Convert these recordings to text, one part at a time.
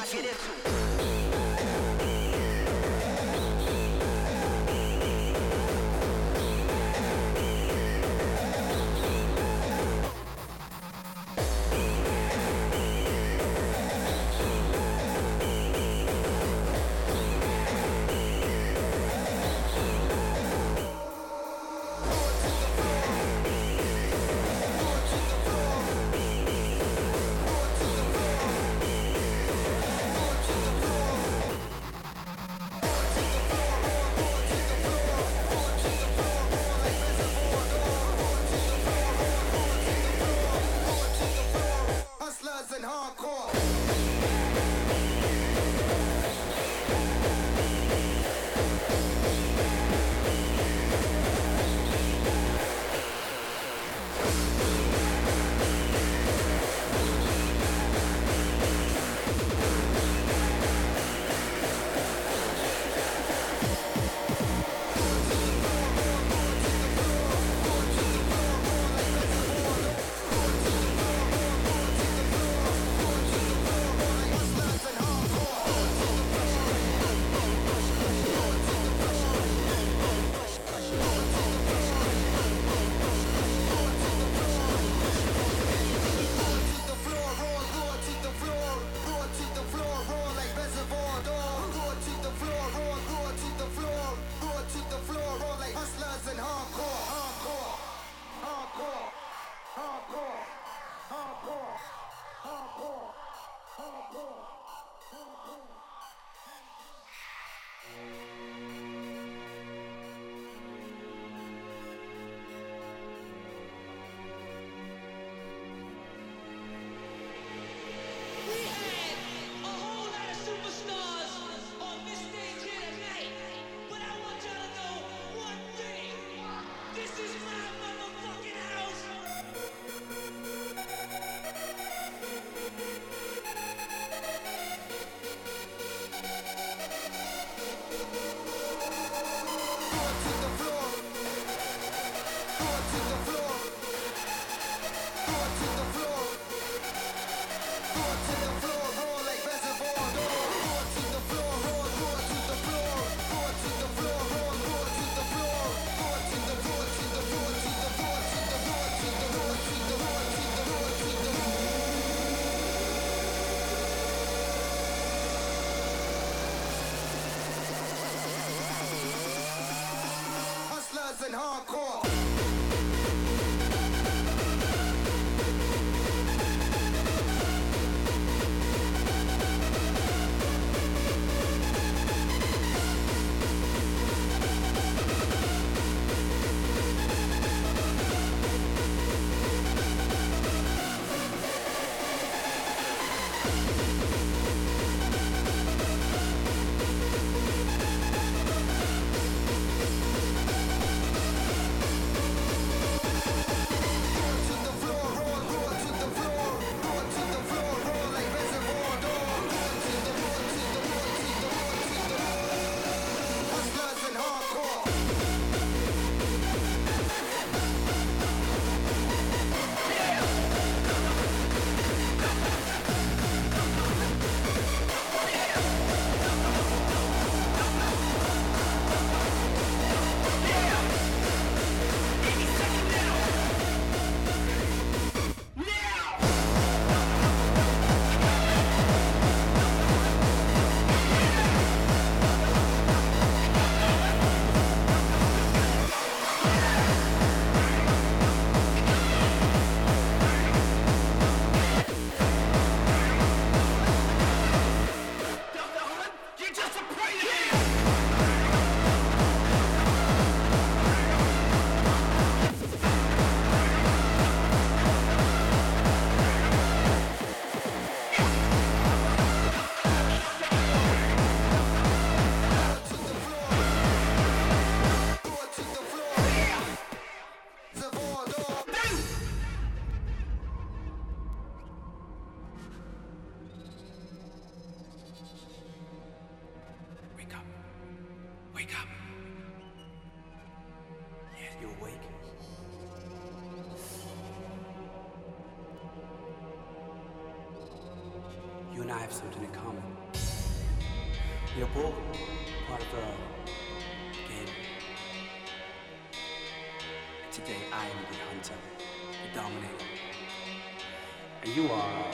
I you are.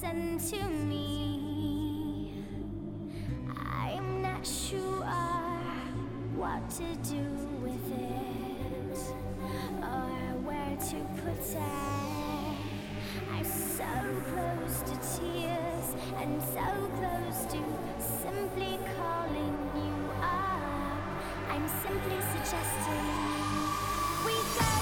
listen to me. I'm not sure what to do with it or where to put it. I'm so close to tears and so close to simply calling you up. I'm simply suggesting we go.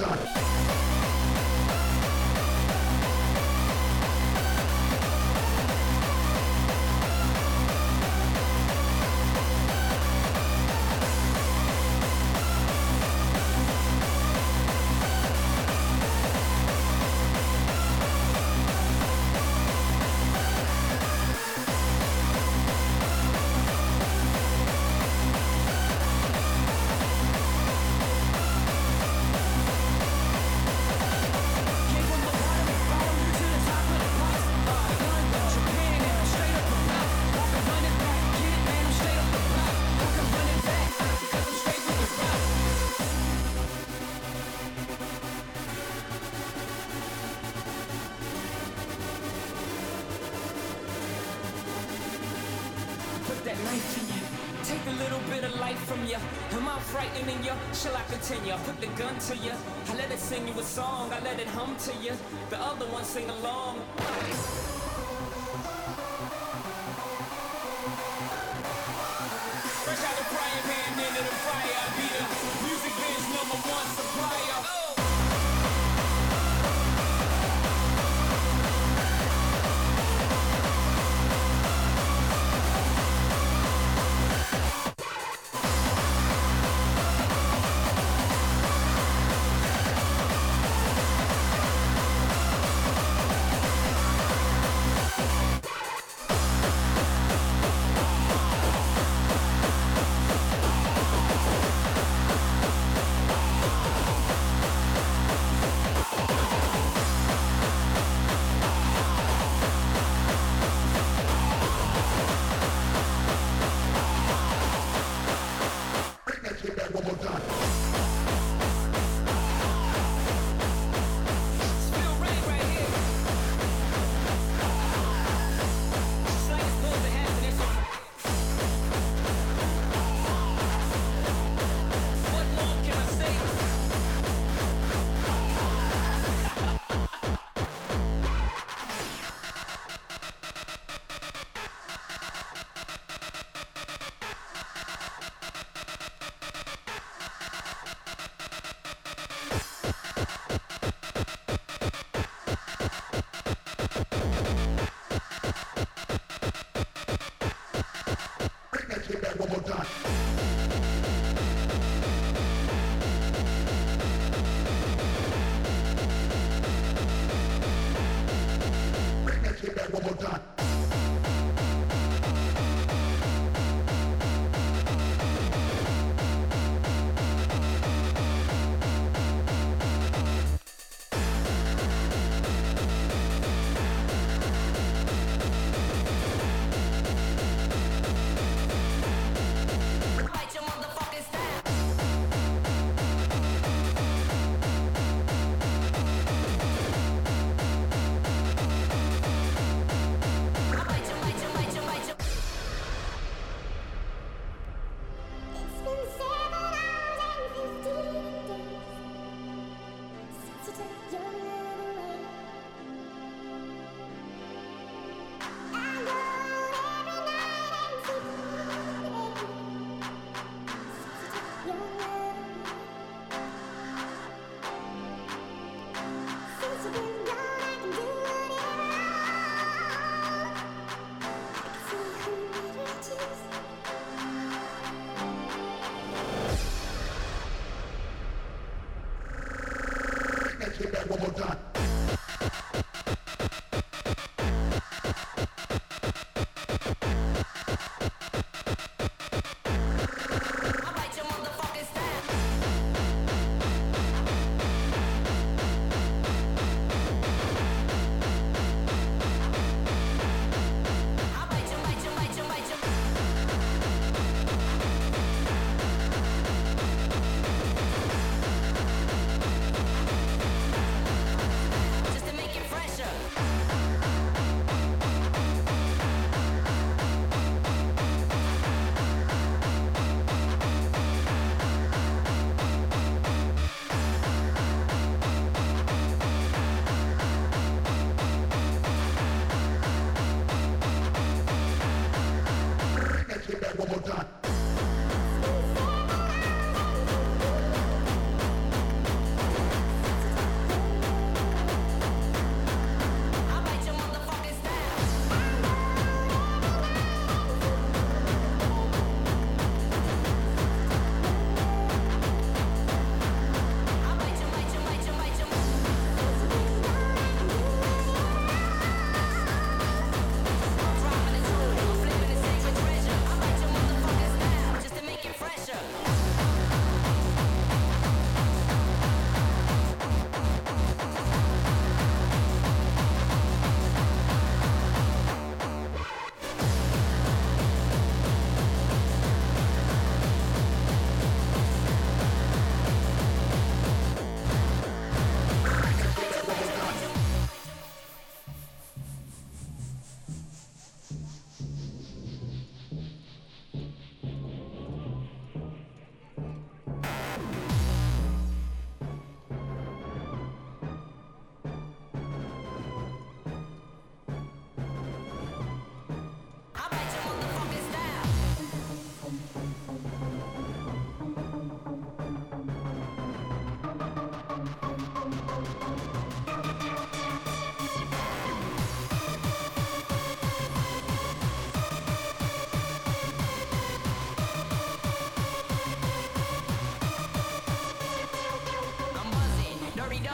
die. I? I put the gun to you. I let it sing you a song. I let it hum to you. The other one sing along.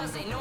Así no.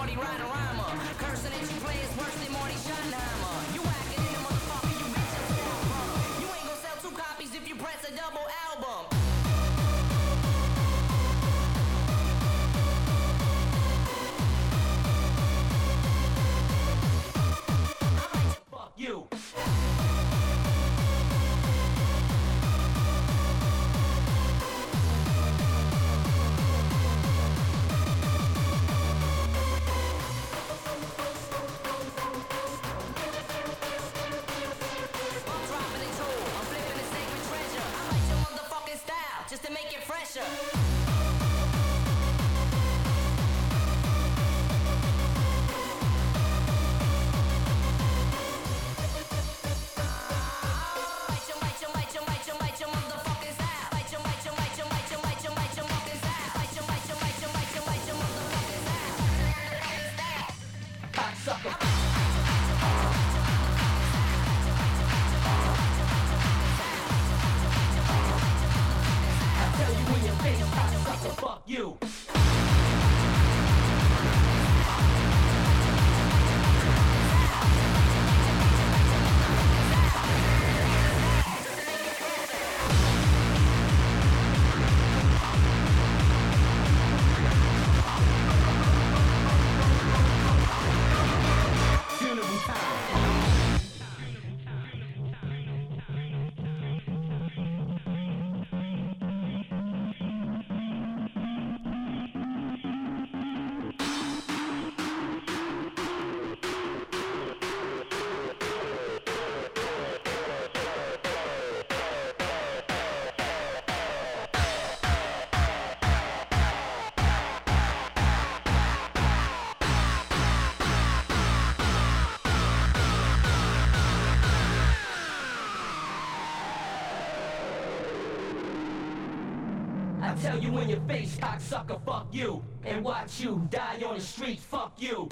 you in your face, cocksucker, fuck you. And watch you die on the street, fuck you.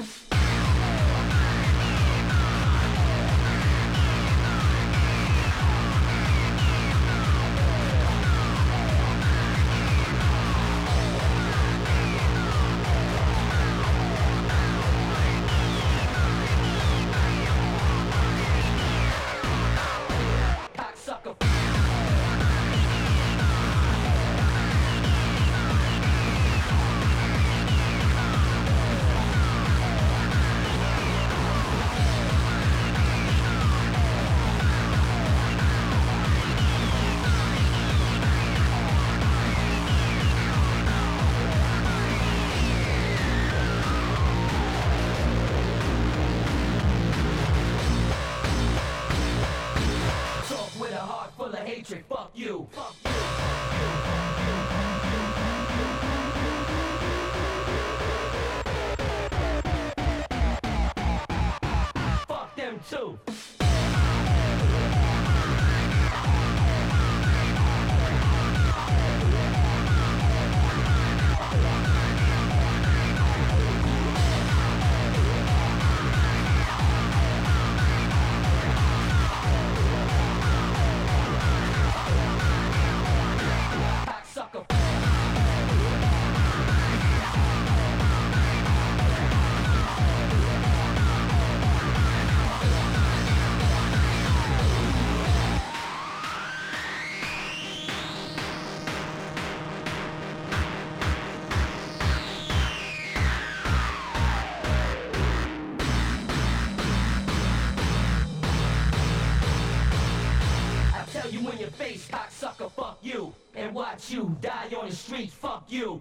die on the streets, fuck you.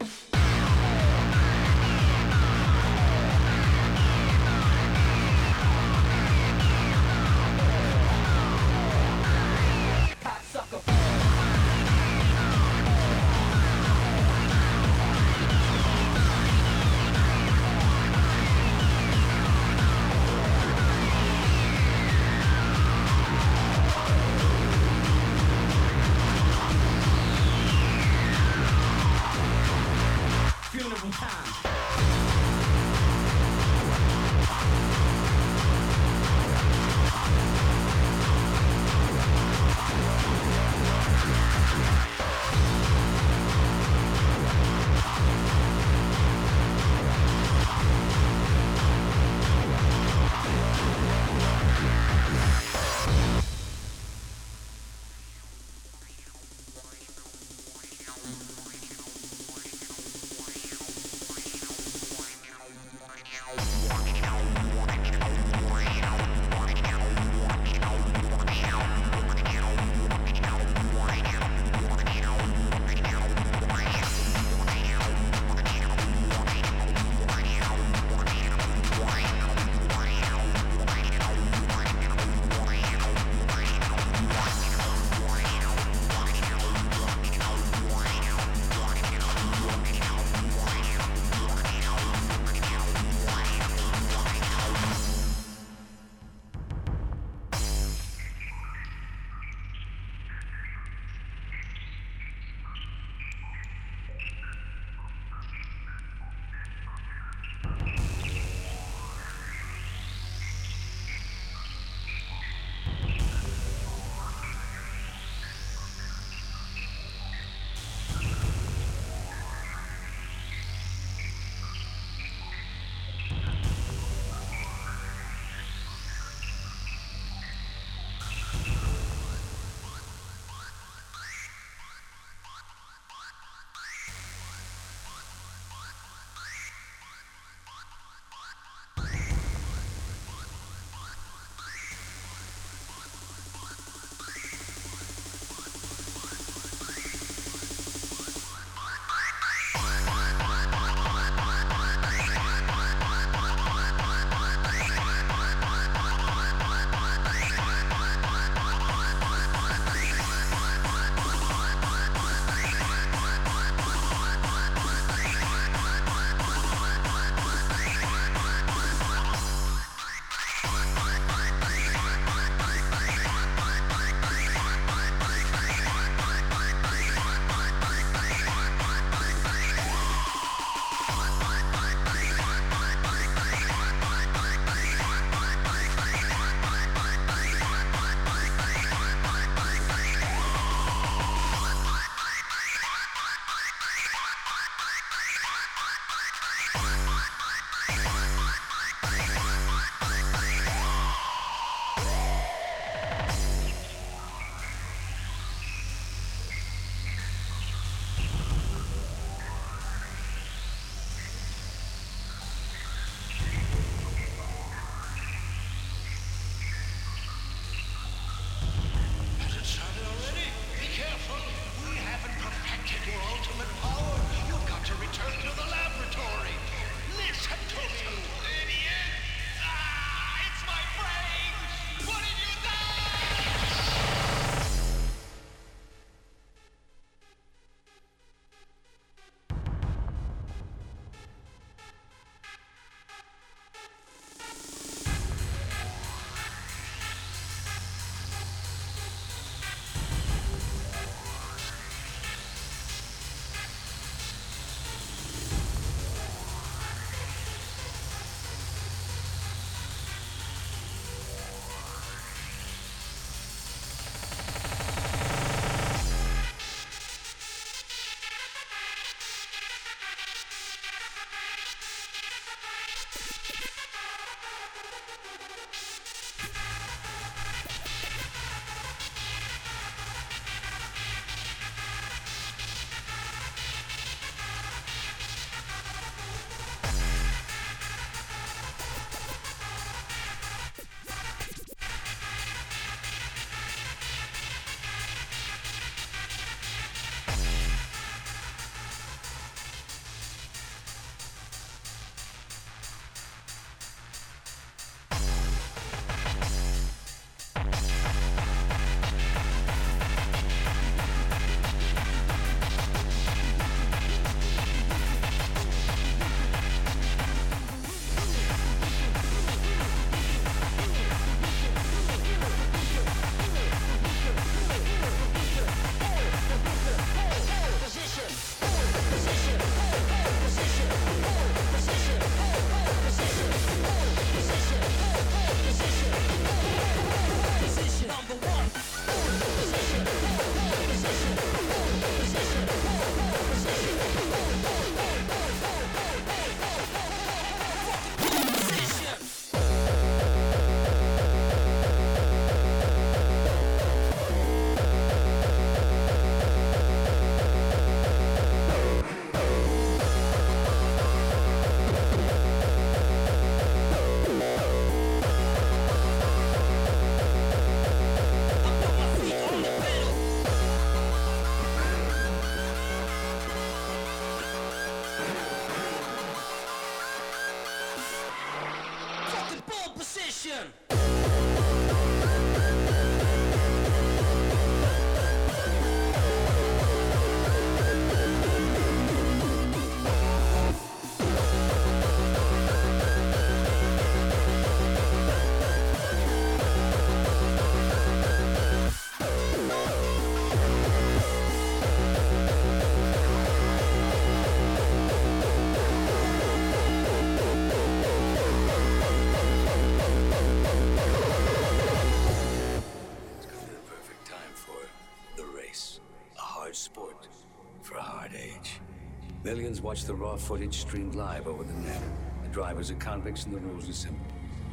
Civilians watch the raw footage streamed live over the net. The drivers are convicts and the rules are simple.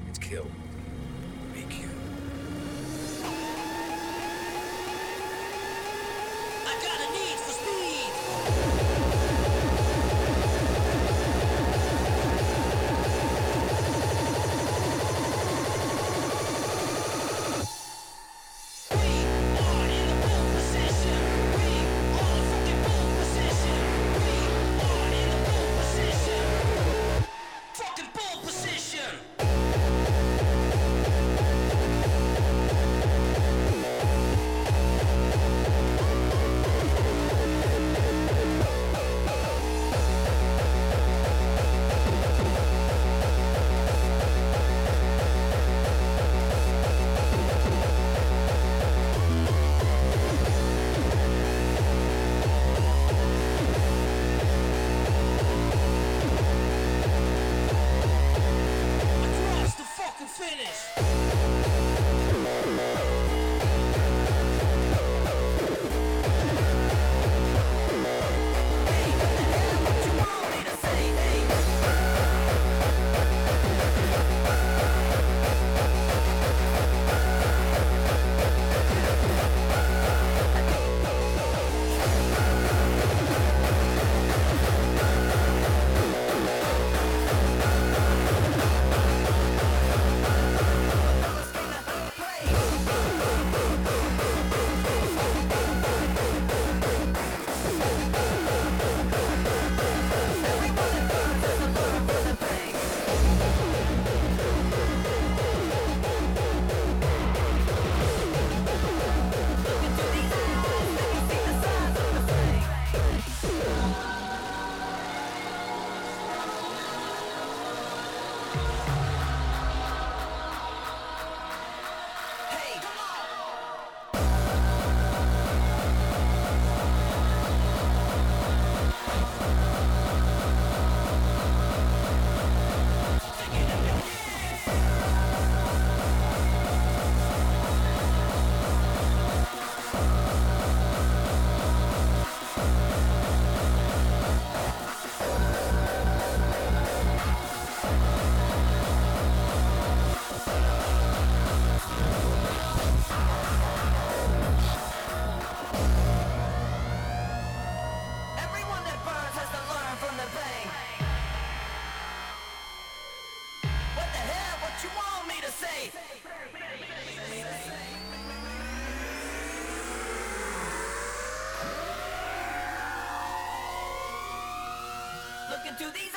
It's kill do these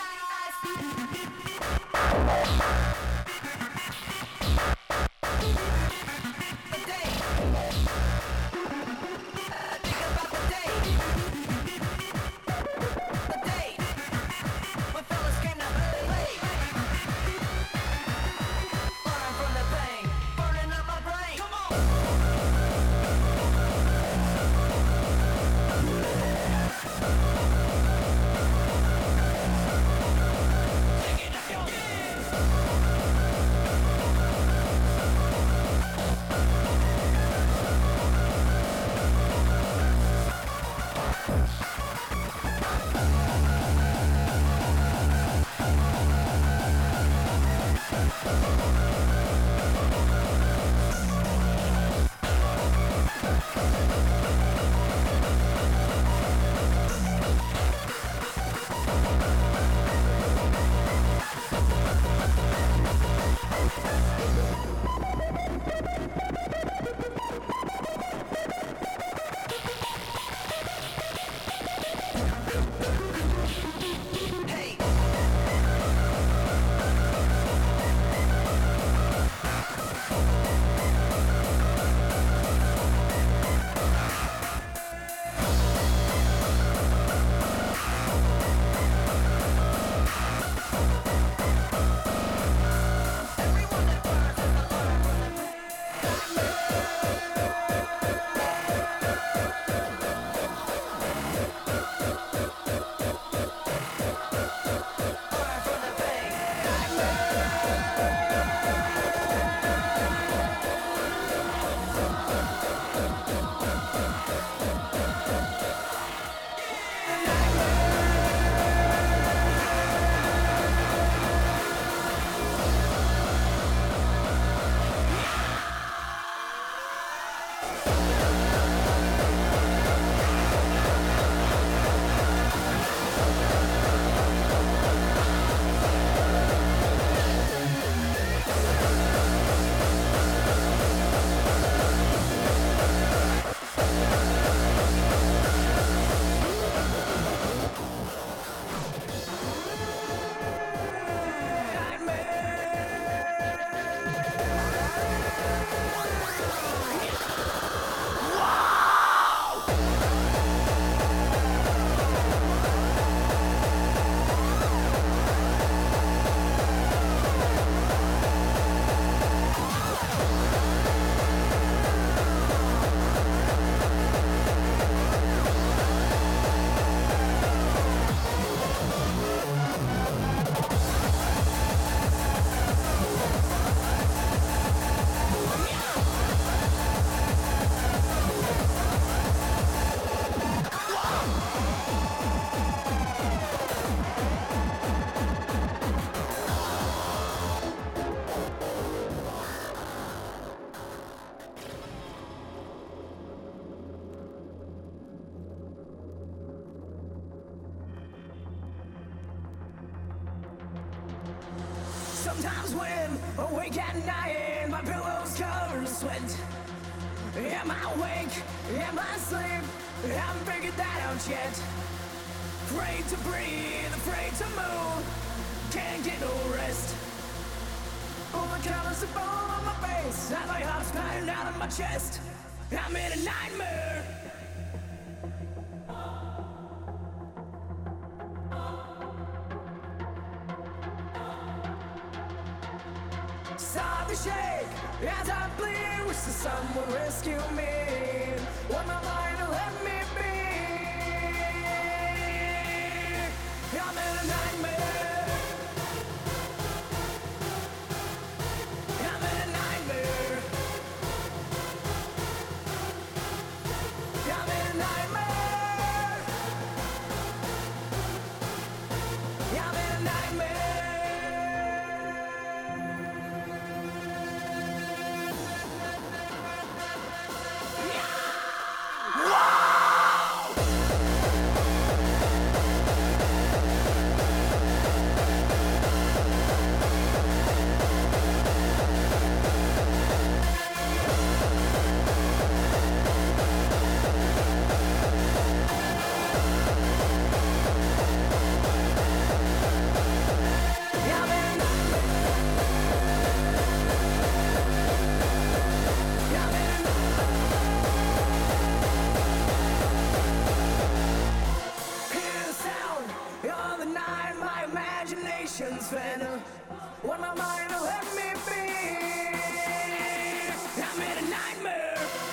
that out yet. Afraid to breathe, afraid to move. Can't get no rest. All the colors are bone on my face. And my heart's pounding out of my chest. I'm in a nightmare. Start to shake as I bleed. Wish the sun would rescue me. I'm a nightmare.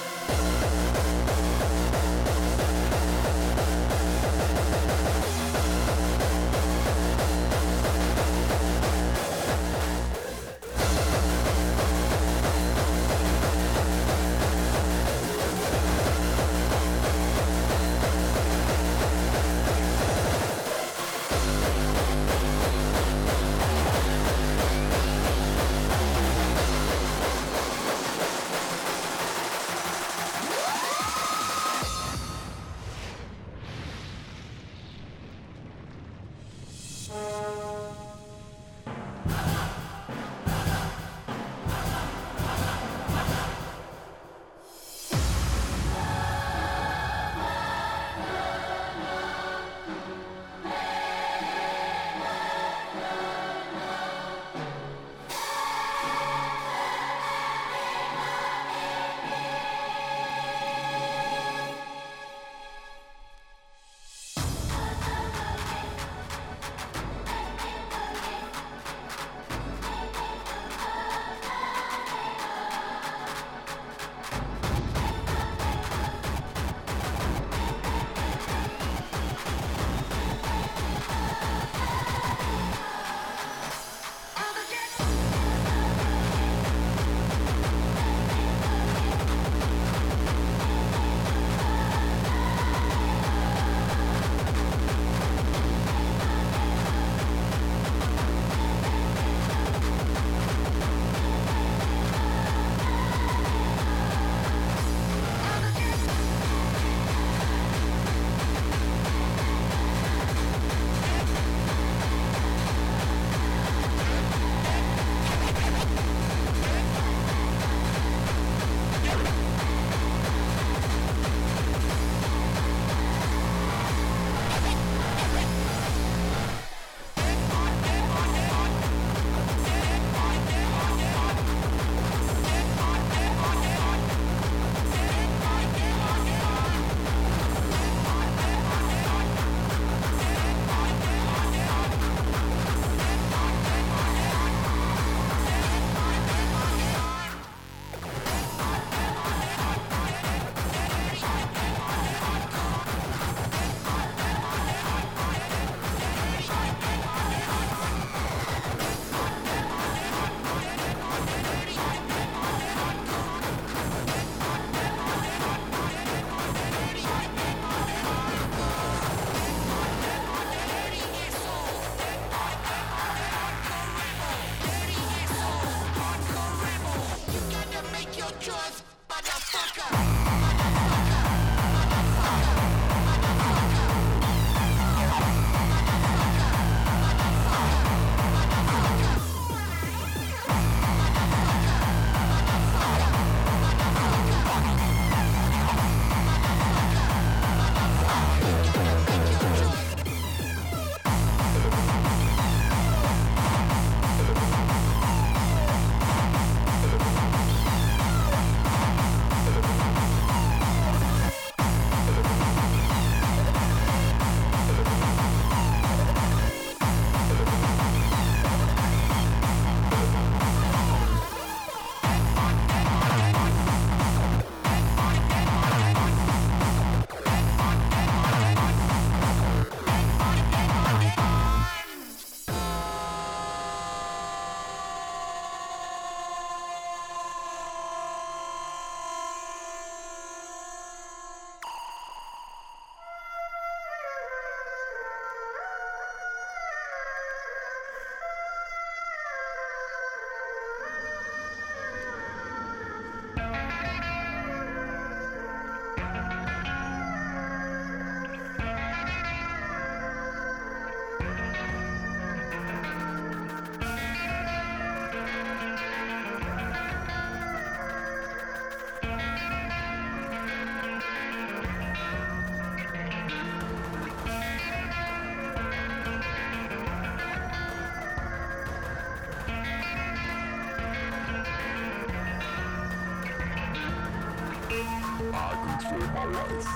Life.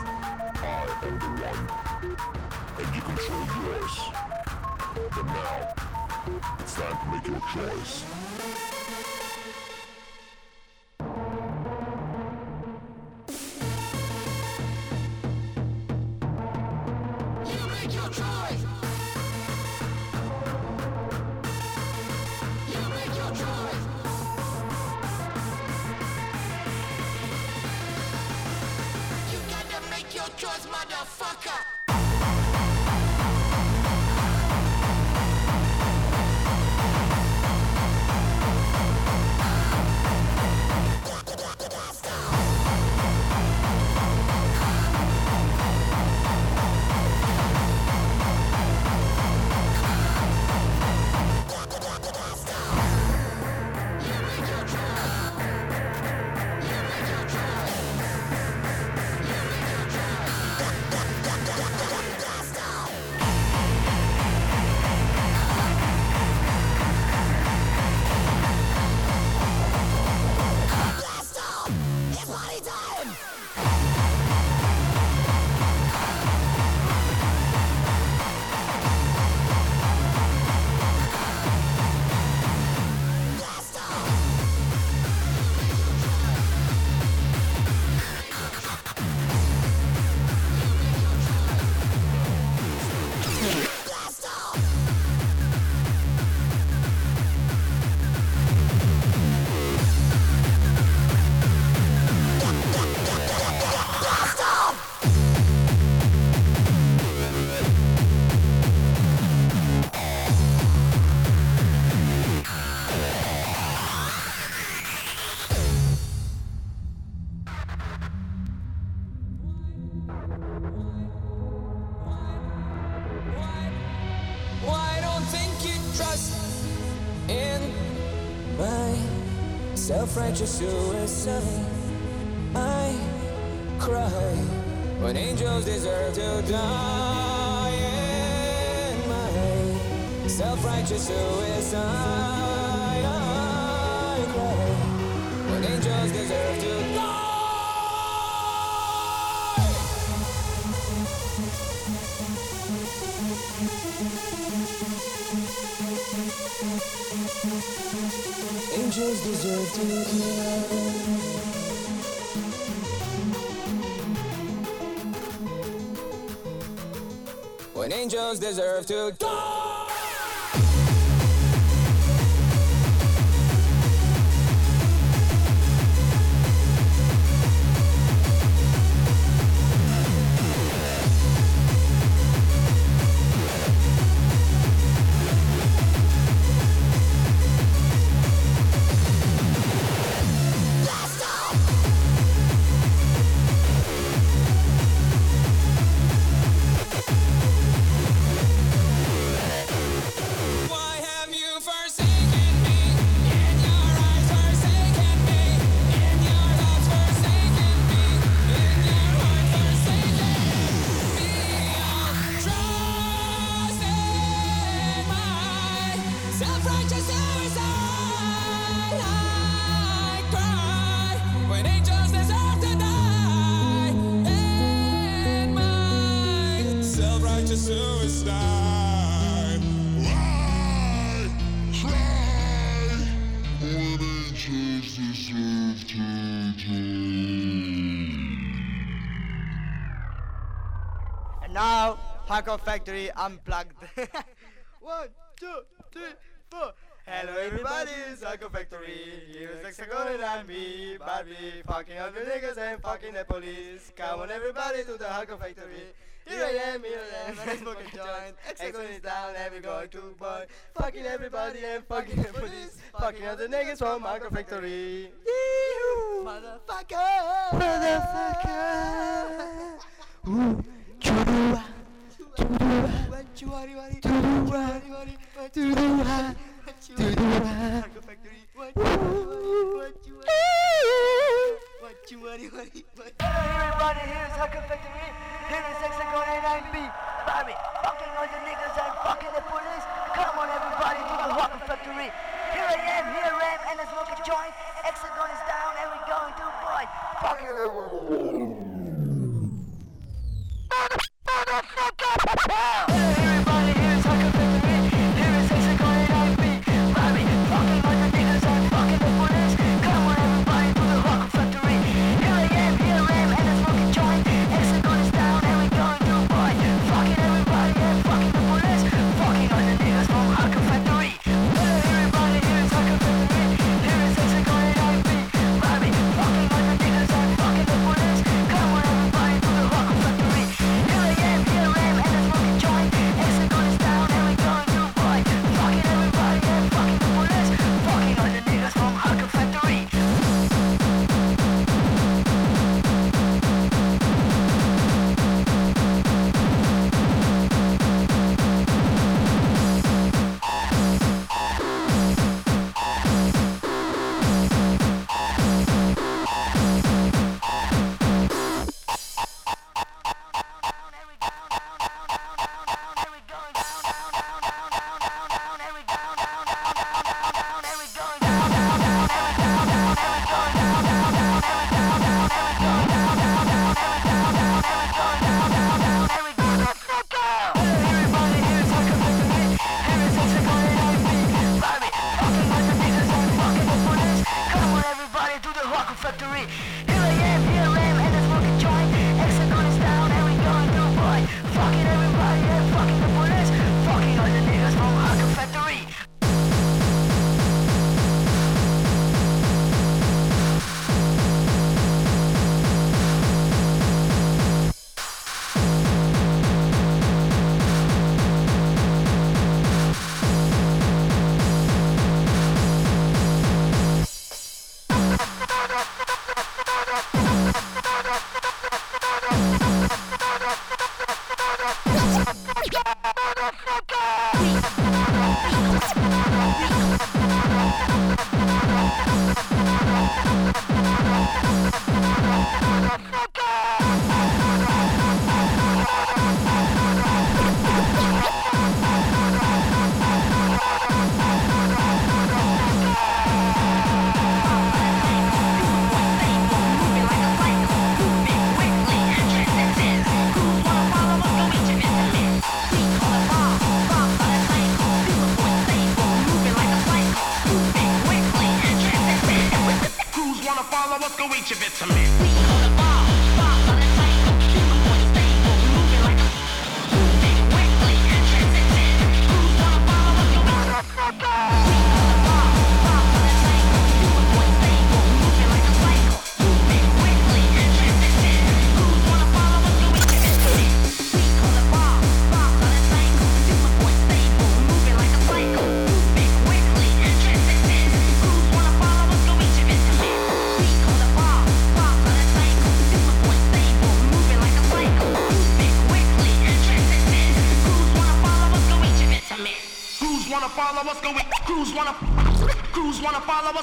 I am the one, and you control yours. But now, it's time to make your choice. Self-righteous suicide? I cry when angels deserve to die in my self-righteous suicide. Deserve to self-righteous suicide. I cry when angels deserve to. And now, Hardcore Factory Unplugged. One, two, three, four. Hello everybody, it's Hardcore Factory. Here's Hexagon and I'm me, Barbie. Fucking all the niggas and fucking the police. Come on everybody to the Hardcore Factory. Here I am, here I am, and I smoke a joint. Hexagon is down and we're going to boy. Fucking everybody and fucking the police. Fucking all the niggas from Hardcore Factory. Yee-hoo! Motherfucker! Motherfucker! Ooh, churua. Everybody here is Hucker Factory. Here is Hexagon and Henry 649B. Bobby, fucking all the niggas and fucking the police. Come on, everybody, to the Whopper Factory. Here I am, here I am, and I smoke a joint. Hexagon is down, and we're going to fight. Fucking everyone. Motherfucker!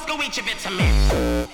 Thank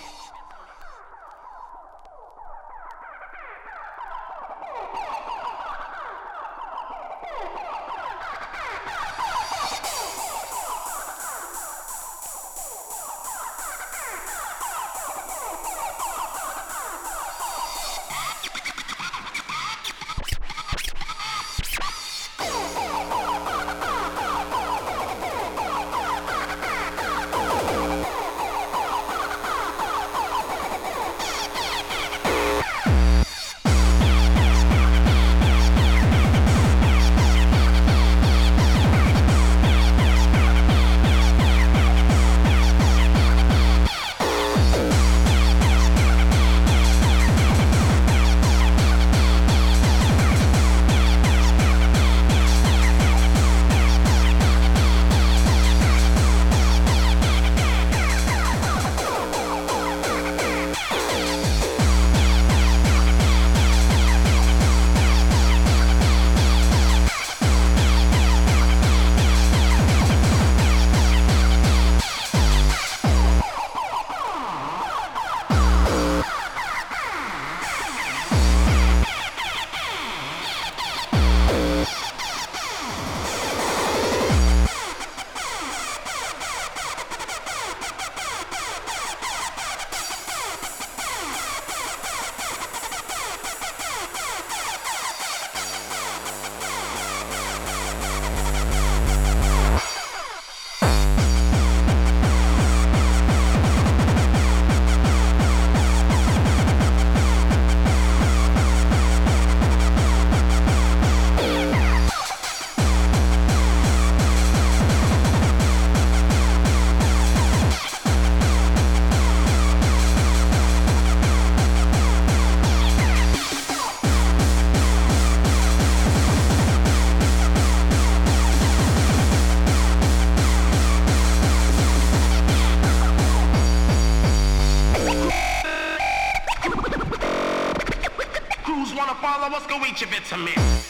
do each of it to me.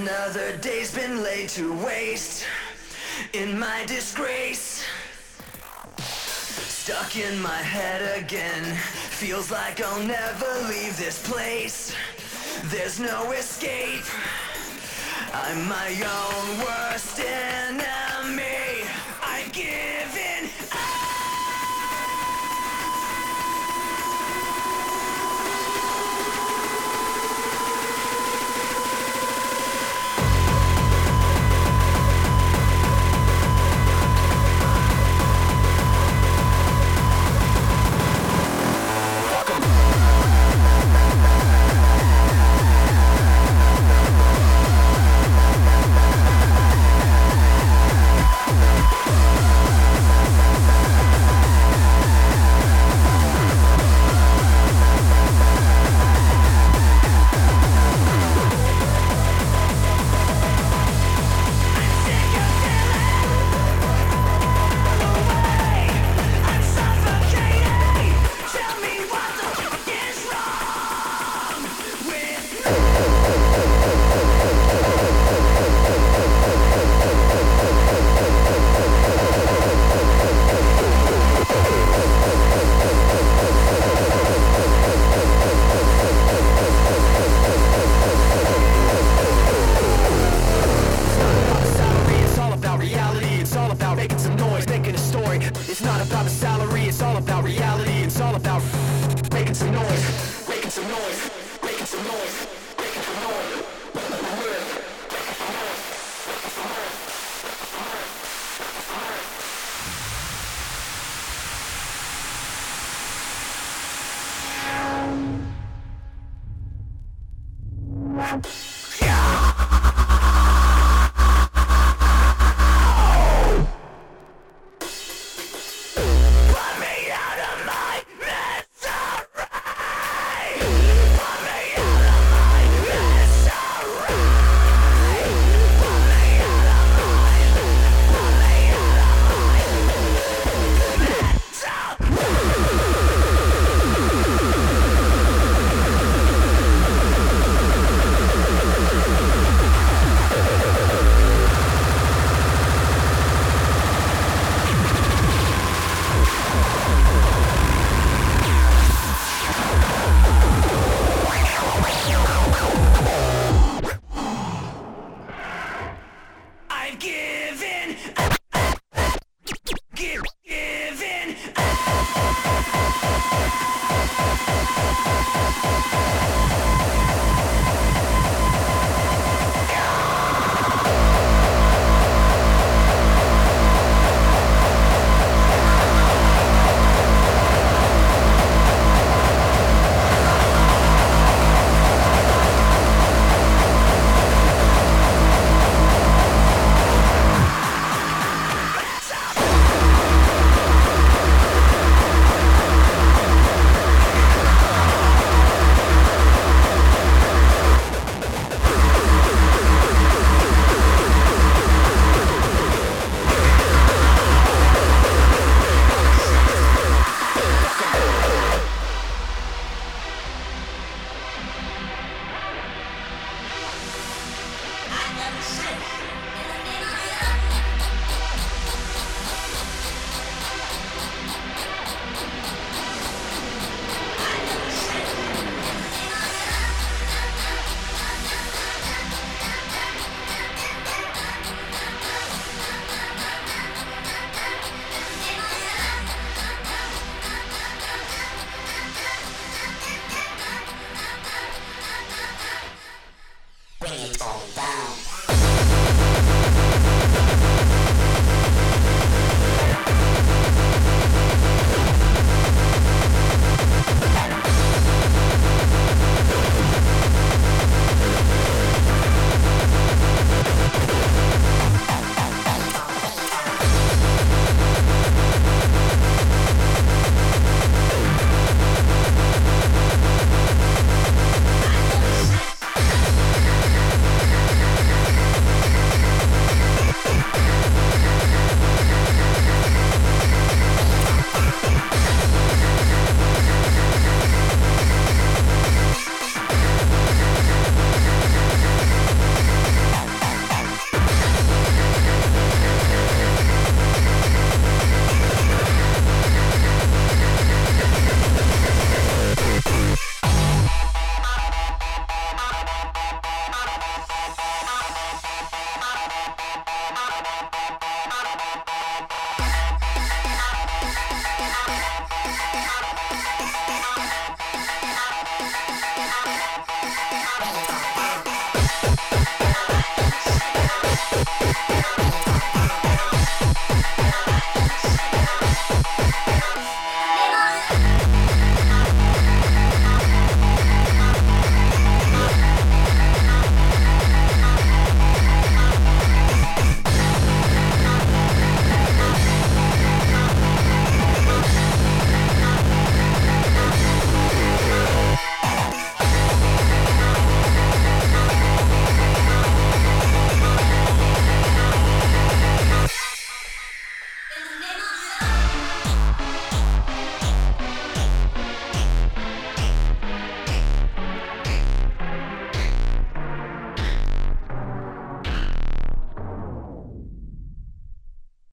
Another day's been laid to waste in my disgrace. Stuck in my head again, feels like I'll never leave this place. There's no escape. I'm my own worst enemy.